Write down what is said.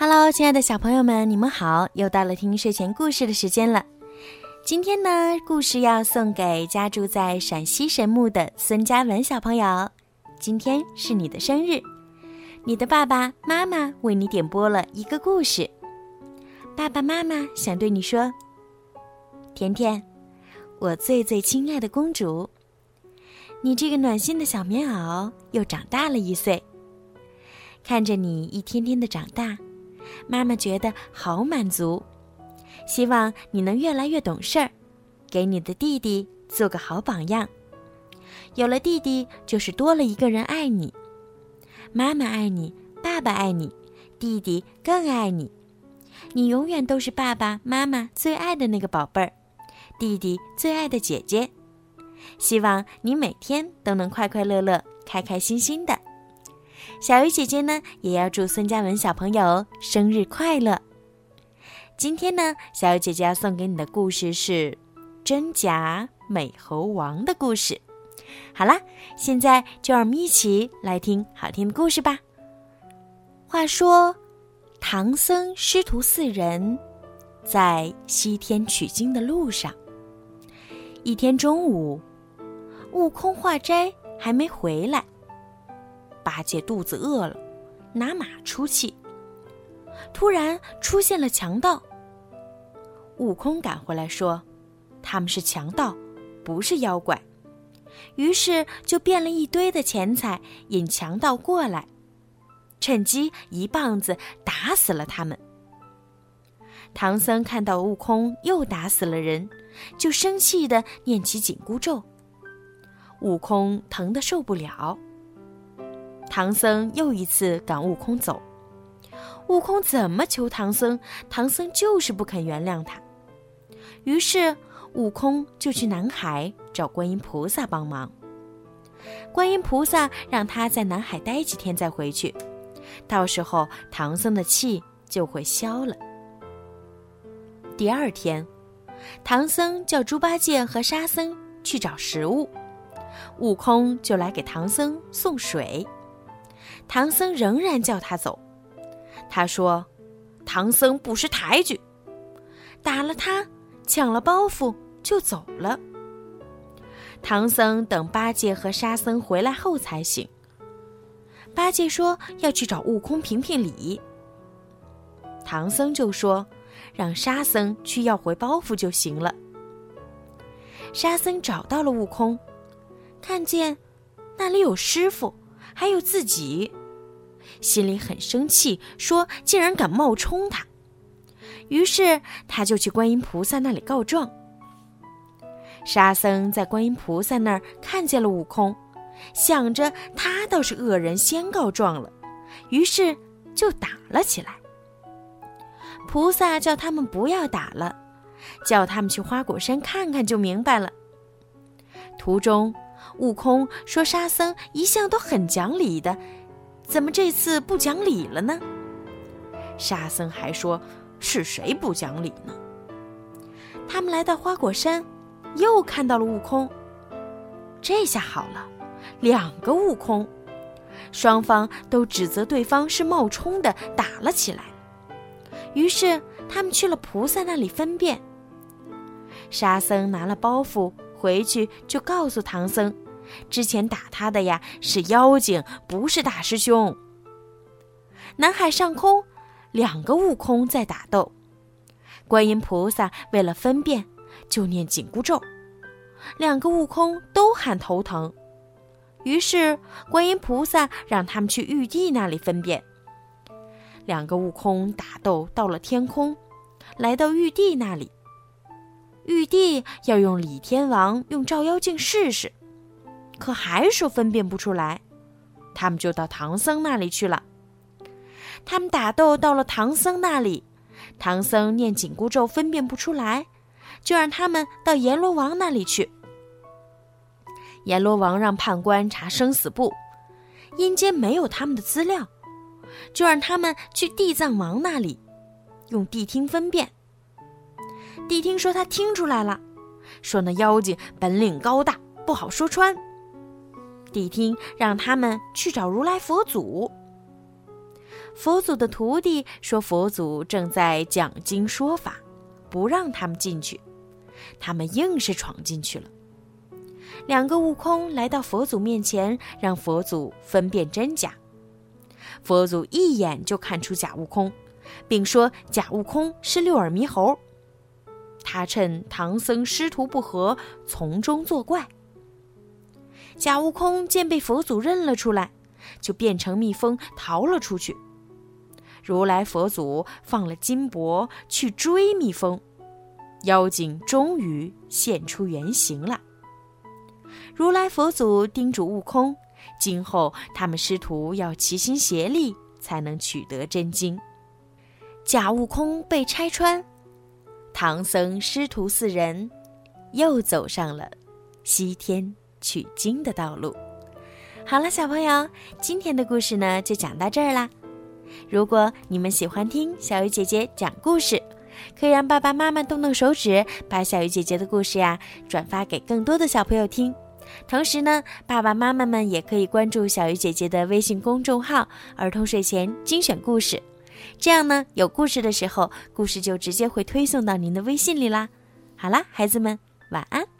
Hello，亲爱的小朋友们，你们好！又到了听睡前故事的时间了。今天呢，故事要送给家住在陕西神木的孙佳文小朋友。今天是你的生日，你的爸爸妈妈为你点播了一个故事。爸爸妈妈想对你说：“甜甜，我最最亲爱的公主，你这个暖心的小棉袄又长大了一岁。看着你一天天的长大。”妈妈觉得好满足，希望你能越来越懂事儿，给你的弟弟做个好榜样。有了弟弟，就是多了一个人爱你。妈妈爱你，爸爸爱你，弟弟更爱你。你永远都是爸爸妈妈最爱的那个宝贝儿，弟弟最爱的姐姐。希望你每天都能快快乐乐、开开心心的。小鱼姐姐呢，也要祝孙佳文小朋友生日快乐。今天呢，小鱼姐姐要送给你的故事是《真假美猴王》的故事。好啦，现在就让我们一起来听好听的故事吧。话说，唐僧师徒四人在西天取经的路上，一天中午，悟空化斋还没回来。八戒肚子饿了，拿马出气。突然出现了强盗。悟空赶回来说：“他们是强盗，不是妖怪。”于是就变了一堆的钱财引强盗过来，趁机一棒子打死了他们。唐僧看到悟空又打死了人，就生气的念起紧箍咒。悟空疼得受不了。唐僧又一次赶悟空走，悟空怎么求唐僧，唐僧就是不肯原谅他。于是悟空就去南海找观音菩萨帮忙。观音菩萨让他在南海待几天再回去，到时候唐僧的气就会消了。第二天，唐僧叫猪八戒和沙僧去找食物，悟空就来给唐僧送水。唐僧仍然叫他走，他说：“唐僧不识抬举，打了他，抢了包袱就走了。”唐僧等八戒和沙僧回来后才醒。八戒说要去找悟空评评理，唐僧就说让沙僧去要回包袱就行了。沙僧找到了悟空，看见那里有师傅，还有自己。心里很生气，说：“竟然敢冒充他！”于是他就去观音菩萨那里告状。沙僧在观音菩萨那儿看见了悟空，想着他倒是恶人先告状了，于是就打了起来。菩萨叫他们不要打了，叫他们去花果山看看就明白了。途中，悟空说：“沙僧一向都很讲理的。”怎么这次不讲理了呢？沙僧还说：“是谁不讲理呢？”他们来到花果山，又看到了悟空。这下好了，两个悟空，双方都指责对方是冒充的，打了起来。于是他们去了菩萨那里分辨。沙僧拿了包袱回去，就告诉唐僧。之前打他的呀是妖精，不是大师兄。南海上空，两个悟空在打斗，观音菩萨为了分辨，就念紧箍咒，两个悟空都喊头疼。于是观音菩萨让他们去玉帝那里分辨。两个悟空打斗到了天空，来到玉帝那里，玉帝要用李天王用照妖镜试试。可还说分辨不出来，他们就到唐僧那里去了。他们打斗到了唐僧那里，唐僧念紧箍咒分辨不出来，就让他们到阎罗王那里去。阎罗王让判官查生死簿，阴间没有他们的资料，就让他们去地藏王那里，用谛听分辨。谛听说他听出来了，说那妖精本领高大，不好说穿。谛听让他们去找如来佛祖。佛祖的徒弟说，佛祖正在讲经说法，不让他们进去。他们硬是闯进去了。两个悟空来到佛祖面前，让佛祖分辨真假。佛祖一眼就看出假悟空，并说假悟空是六耳猕猴。他趁唐僧师徒不和，从中作怪。假悟空见被佛祖认了出来，就变成蜜蜂逃了出去。如来佛祖放了金箔去追蜜蜂，妖精终于现出原形了。如来佛祖叮嘱悟空，今后他们师徒要齐心协力，才能取得真经。假悟空被拆穿。唐僧师徒四人又走上了西天取经的道路。好了，小朋友，今天的故事呢就讲到这儿啦。如果你们喜欢听小鱼姐姐讲故事，可以让爸爸妈妈动动手指，把小鱼姐姐的故事呀转发给更多的小朋友听。同时呢，爸爸妈妈们也可以关注小鱼姐姐的微信公众号“儿童睡前精选故事”。这样呢，有故事的时候，故事就直接会推送到您的微信里啦。好啦，孩子们，晚安。